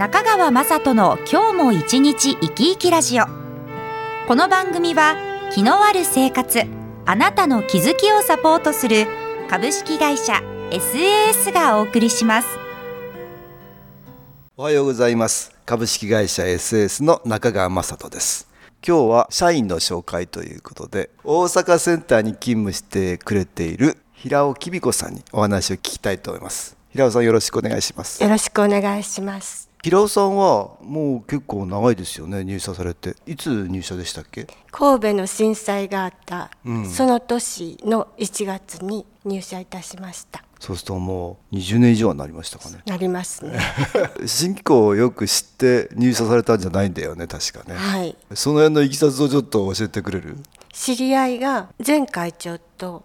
中川雅人の今日も一日生き生きラジオ。この番組は気のある生活あなたの気づきをサポートする株式会社 SAS がお送りします。おはようございます。株式会社 SAS の中川雅人です。今日は社員の紹介ということで大阪センターに勤務してくれている平尾きび子さんにお話を聞きたいと思います。平尾さんよろしくお願いします。よろしくお願いします平尾さんはもう結構長いですよね入社されて。いつ入社でしたっけ？神戸の震災があった、うん、その年の1月に入社いたしました。そうするともう20年以上はなりましたかね。なりますね。新機構をよく知って入社されたんじゃないんだよね確かね。はい。その辺のいきさつをちょっと教えてくれる？知り合いが前会長と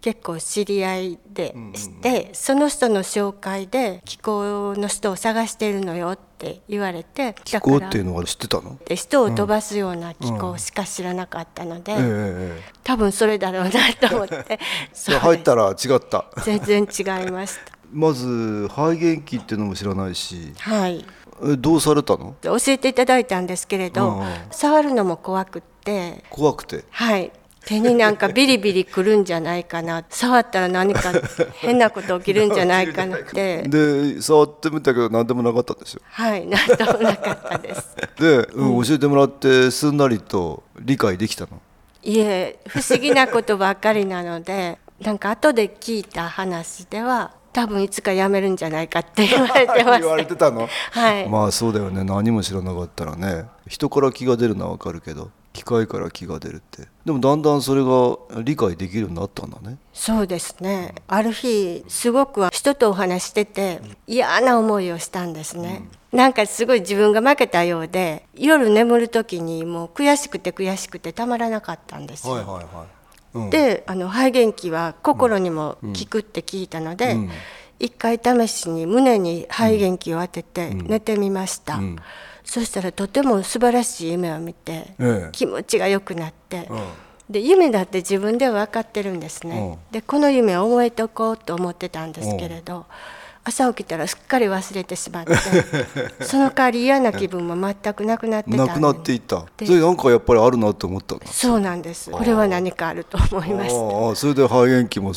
結構知り合いでして、その人の紹介で気候の人を探しているのよって言われて気候っていうのは知ってたの？で人を飛ばすような気候しか知らなかったので、多分それだろうなと思って。入ったら違った。全然違いました。まず肺元気っていうのも知らないし。はい。どうされたの？教えていただいたんですけれど、触るのも怖くって。怖くて？はい手になんかビリビリくるんじゃないかな。触ったら何か変なこと起きるんじゃないかなって。で触ってみたけど何でもなかったんですよ。はい何でもなかったです。で、うん、教えてもらってすんなりと理解できたの？いえ不思議なことばっかりなのでなんか後で聞いた話では多分いつか辞めるんじゃないかって言われてま 言われてたの？はい。まあそうだよね。何も知らなかったらね。人から気が出るのはわかるけど機械から気が出るって。でもだんだんそれが理解できるようになったんだね。そうですね。ある日すごく人とお話してて嫌な思いをしたんですね、うん、なんかすごい自分が負けたようで夜眠る時にもう悔しくて悔しくてたまらなかったんですよ、はいはいはい。であの肺元気は心にも効くって聞いたので、うんうん、一回試しに胸に肺元気を当てて寝てみました、そしたらとても素晴らしい夢を見て、ええ、気持ちが良くなって、うん、で夢だって自分では分かってるんですね、でこの夢を覚えておこうと思ってたんですけれど、朝起きたらすっかり忘れてしまって その代わり嫌な気分も全くなくなってたなくなっていった。それなんかやっぱりあるなと思ったそうなんです。これは何かあると思いました。あそれで肺炎期も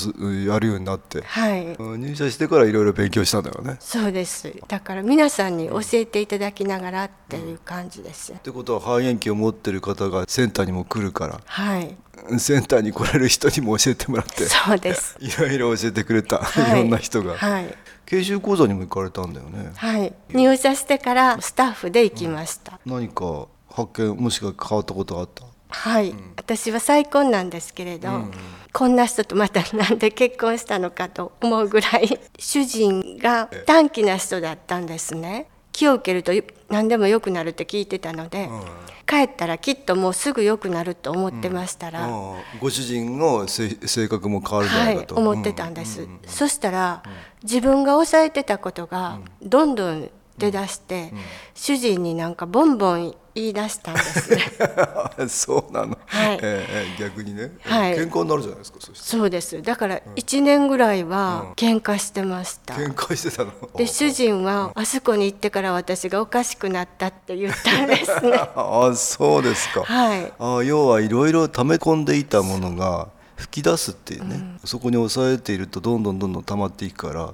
やるようになって。はい。入社してからいろいろ勉強したんだよね。そうです。だから皆さんに教えていただきながらっていう感じです。よ、うん、ってことは肺炎期を持ってる方がセンターにも来るから。はい。センターに来られる人にも教えてもらって。そうです。いろいろ教えてくれた、はい、いろんな人が、はい、研修講座にも行かれたんだよね。はい。入社してからスタッフで行きました、うん、何か発見もしくは変わったことがあった？はい、うん、私は再婚なんですけれど、うん、こんな人とまたなんで結婚したのかと思うぐらい主人が短気な人だったんですね気を受けると何でも良くなるって聞いてたので、うん、帰ったらきっともうすぐ良くなると思ってましたら、うん、ご主人の性格も変わるんじゃないかと、はい、思ってたんです、そしたら、自分が抑えてたことがどんどん出だして、主人になんかボンボン言い出したんですね。そうなの、はい。えー、逆にね、はい、喧嘩になるじゃないですかそそうです。だから1年ぐらいは喧嘩してました、うん、喧嘩してたの？で主人はあそこに行ってから私がおかしくなったって言ったんですね。あそうですか、はい、あ要はいろいろ溜め込んでいたものが吹き出すっていうね、うん、そこに抑えているとどんどんどんどん溜まっていくから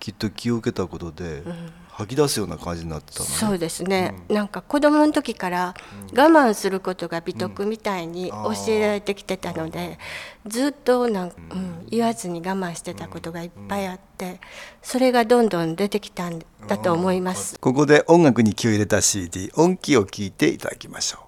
きっと気を受けたことで、うん吐き出すような感じになってたの、ね、そうですね、うん、なんか子供の時から我慢することが美徳みたいに教えられてきてたので、うん、ずっとなん、うん、言わずに我慢してたことがいっぱいあって、それがどんどん出てきたんだと思います。ここで音楽に気を入れた CD 音気を聞いていただきましょう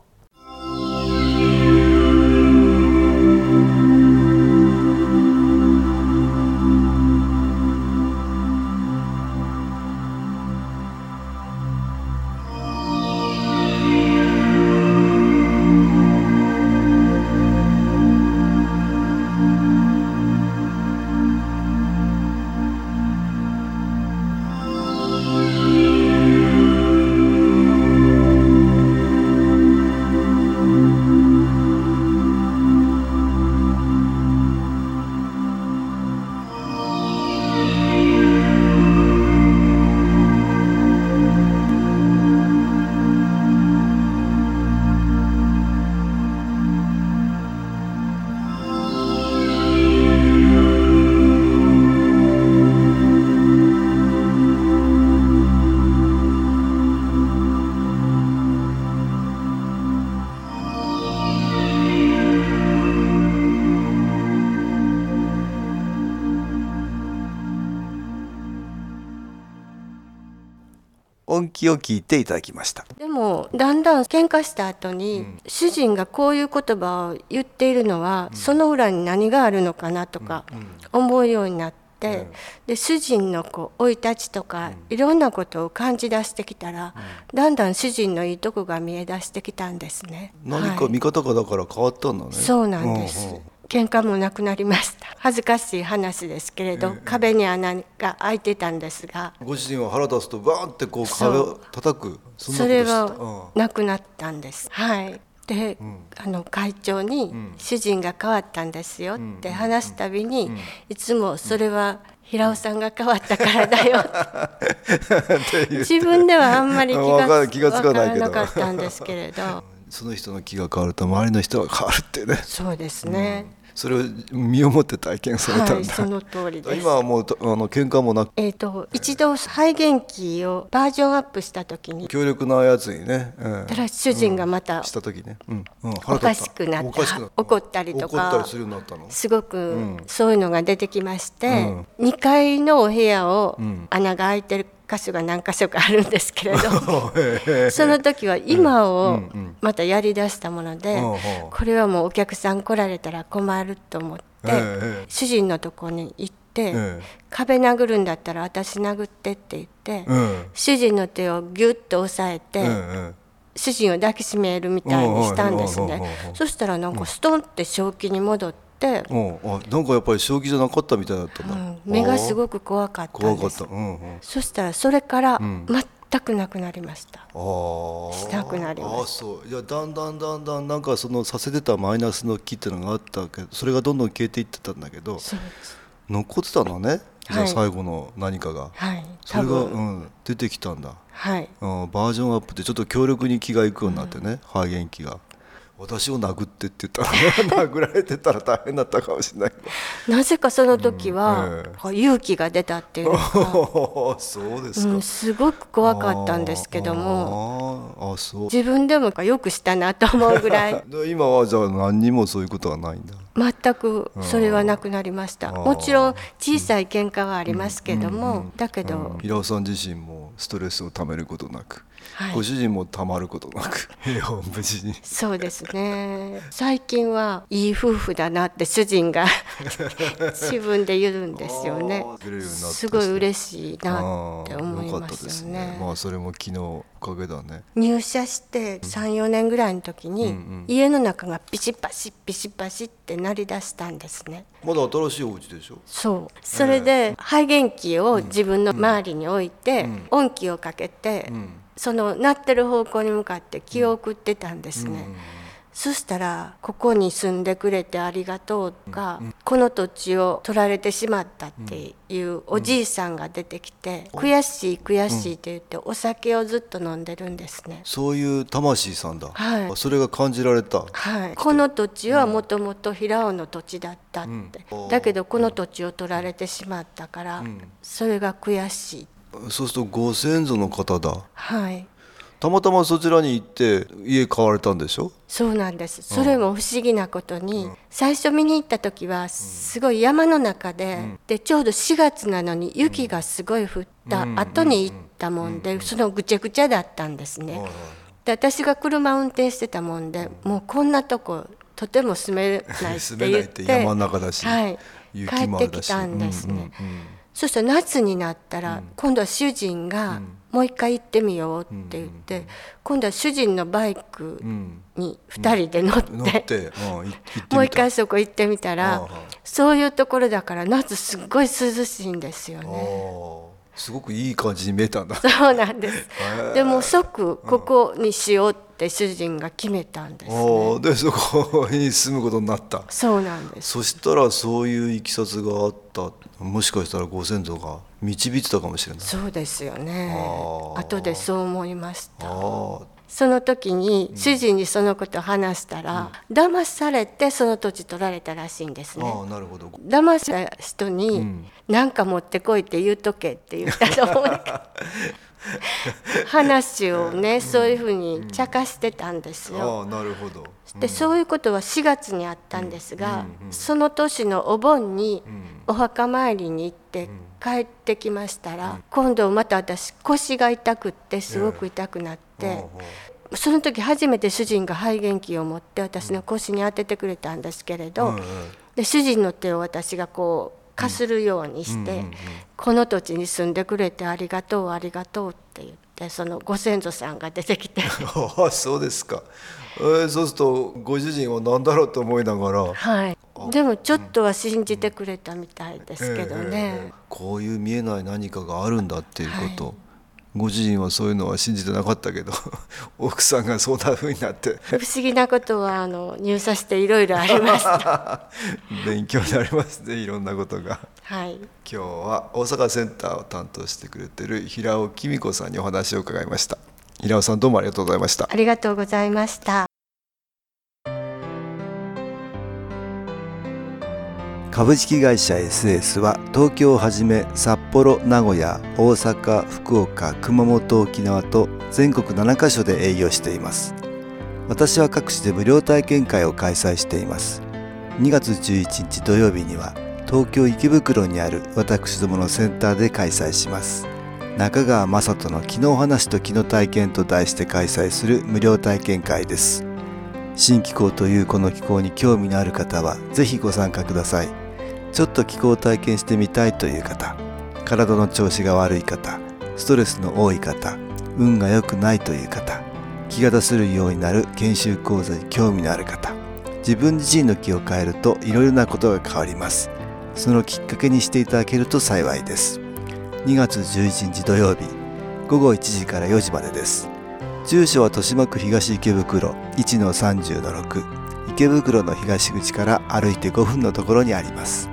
音気を聞いていただきました。でもだんだん喧嘩した後に、主人がこういう言葉を言っているのは、その裏に何があるのかなとか思うようになって、で主人のこう生い立ちとか、いろんなことを感じ出してきたら、だんだん主人のいいとこが見え出してきたんですね。はい。何か見方がだから変わったんだね、そうなんです。うんうん喧嘩もなくなりました。恥ずかしい話ですけれど、壁に穴が開いてたんですが。ご主人は腹立つとバーンってこう壁を叩くそれはなくなったんです。はい。で、あの会長に「主人が変わったんですよ」って話すたびに、いつもそれは平尾さんが変わったからだよ。自分ではあんまり気がる気がつかなかったんですけれど。その人の気が変わると周りの人が変わるってね。そうですね、それを身をもって体験されたんだ、はいその通りです。今はもうあの喧嘩もなく。えー、と一度肺元気をバージョンアップした時に強力なやつにね、うんただ主人がまたした時ね、うん。うん、おかしくなって怒ったりとかすごくそういうのが出てきまして、うん。2階のお部屋をん。穴が開いてる箇所が何箇所かあるんですけれど その時は今をまたやりだしたもので、これはもうお客さん来られたら困ると思って、ええ主人のとこに行って、ええ。壁殴るんだったら私殴ってって言って、うん。主人の手をギュッと押さえて、うんうん。主人を抱きしめるみたいにしたんですね。うんそしたらなんかストンって正気に戻って、うん。あなんかやっぱり正気じゃなかったみたいだったんだ、うん。目がすくごく怖かった怖かった、うんうん、そしたらそれからん。全くなくなりました、ああしたくなりまああそう。いやだんだんだんだんなんかそのさせてたマイナスの気っていうのがあったけ。どそれがどんどん消えていってたんだけど残ってたのね？じゃあはい最後の何かが、はい。それが、うん、出てきたんだ、はい。うん、バージョンアップでちょっと強力に気がいくようになってね、肺元気が私を殴ってって言ったら、ね、殴られてたら大変だったかもしれない。なぜかその時は、うん勇気が出たっていうのが、そうですか、うん、すごく怖かったんですけども。あそう。自分でもよくしたなと思うぐらい。で今はじゃあ何にもそういうことはないんだ。全くそれはなくなりました。もちろん小さい喧嘩はありますけども、だけど、平尾さん自身もストレスをためることなく、はい。ご主人もたまることなく。平穏無事に。そうですね。最近はいい夫婦だなって主人が 自分で言うんですよね。すごい嬉しいなって思いまですね。ねまあそれも昨日おかげだね。入社して34年ぐらいの時に、家の中がピシッパシッピシッパシッって鳴り出したんですね。まだ新しいお家でしょ？そう。それで肺元気を自分の周りに置いて、音気をかけて、その鳴ってる方向に向かって気を送ってたんですね、そしたら「ここに住んでくれてありがとう」とか、この土地を取られてしまった」っていうおじいさんが出てきて「悔しい悔しい」って言ってお酒をずっと飲んでるんですね。そういう魂さんだ、はい。それが感じられた。はい、この土地はもともと平尾の土地だったって、うん。だけどこの土地を取られてしまったから、それが悔しいそうするとご先祖の方だ。はい。たまたまそちらに行って家買われたんでしょ？そうなんです。それも不思議なことに、最初見に行った時はすごい山の中で、でちょうど4月なのに雪がすごい降った後に行ったもんで、そのぐちゃぐちゃだったんですね、で私が車運転してたもんで、もうこんなとことても住めないって 住めな言っいってて山の中だしはい、帰雪もあるだし。ってきたんですね、うんうんうんそしたら夏になったら、今度は主人が「もう一回行ってみよう」って言って、今度は主人のバイクうん。に2人で乗って,、もう一回そこ行ってみたら、そういうところだから夏すっごい涼しいんですよあね。ーすごくいい感じに見えたんだそうなんです。でも即ここにしようって主人が決めたんです、ね。おーでそこに住むことになったそうなんです。そしたらそういういきさつがあったもしかしたらご先祖が導いてたかもしれないそうですよねあ。あ後でそう思いました。その時に主人にそのことを話したら、騙されてその土地取られたらしいんですね。ああなるほど。騙した人に何か持ってこいって言うとけって言ったと思う。話をねそういうふうに茶化してたんですよ。ああなるほど。でそういうことは4月にあったんですが、その年のお盆にお墓参りに行って帰ってきましたら、今度また私腰が痛くってすごく痛くなって、その時初めて主人が肺元気を持って私の腰に当ててくれたんですけれど、で主人の手を私がこうかするようにして、この土地に住んでくれてありがとうありがとうって言ってそのご先祖さんが出てきて。そうですか、えーそうするとご主人は何だろうと思いながら。はいでもちょっとは信じてくれたみたいですけどね、こういう見えない何かがあるんだっていうこと、ご主人はそういうのは信じてなかったけど 奥さんがそんな風になって。不思議なことはあの入社していろいろありました。勉強になりますねいろんなことが。はい。今日は大阪センターを担当してくれてる平尾紀美子さんにお話を伺いました。平尾さんどうもありがとうございました。ありがとうございました株式会社 SS は東京をはじめ札幌名古屋大阪福岡熊本沖縄と全国7カ所で営業しています。私は各地で無料体験会を開催しています。2月11日土曜日には東京池袋にある私どものセンターで開催します。中川雅人の気の話と気の体験と題して開催する無料体験会です。新気候というこの気候に興味のある方はぜひご参加ください。ちょっと気候を体験してみたいという方体の調子が悪い方ストレスの多い方運が良くないという方気が出せるようになる研修講座に興味のある方自分自身の気を変えるといろいろなことが変わります。そのきっかけにしていただけると幸いです。2月11日土曜日午後1時から4時までです。住所は豊島区東池袋1-30-6池袋の東口から歩いて5分のところにあります。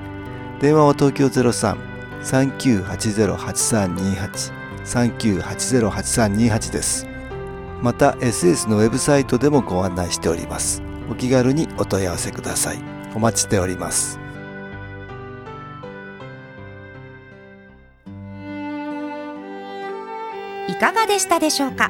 電話は東京03-3980-8328 3980-8328です。また SS のウェブサイトでもご案内しております。お気軽にお問い合わせください。お待ちしております。いかがでしたでしょうか？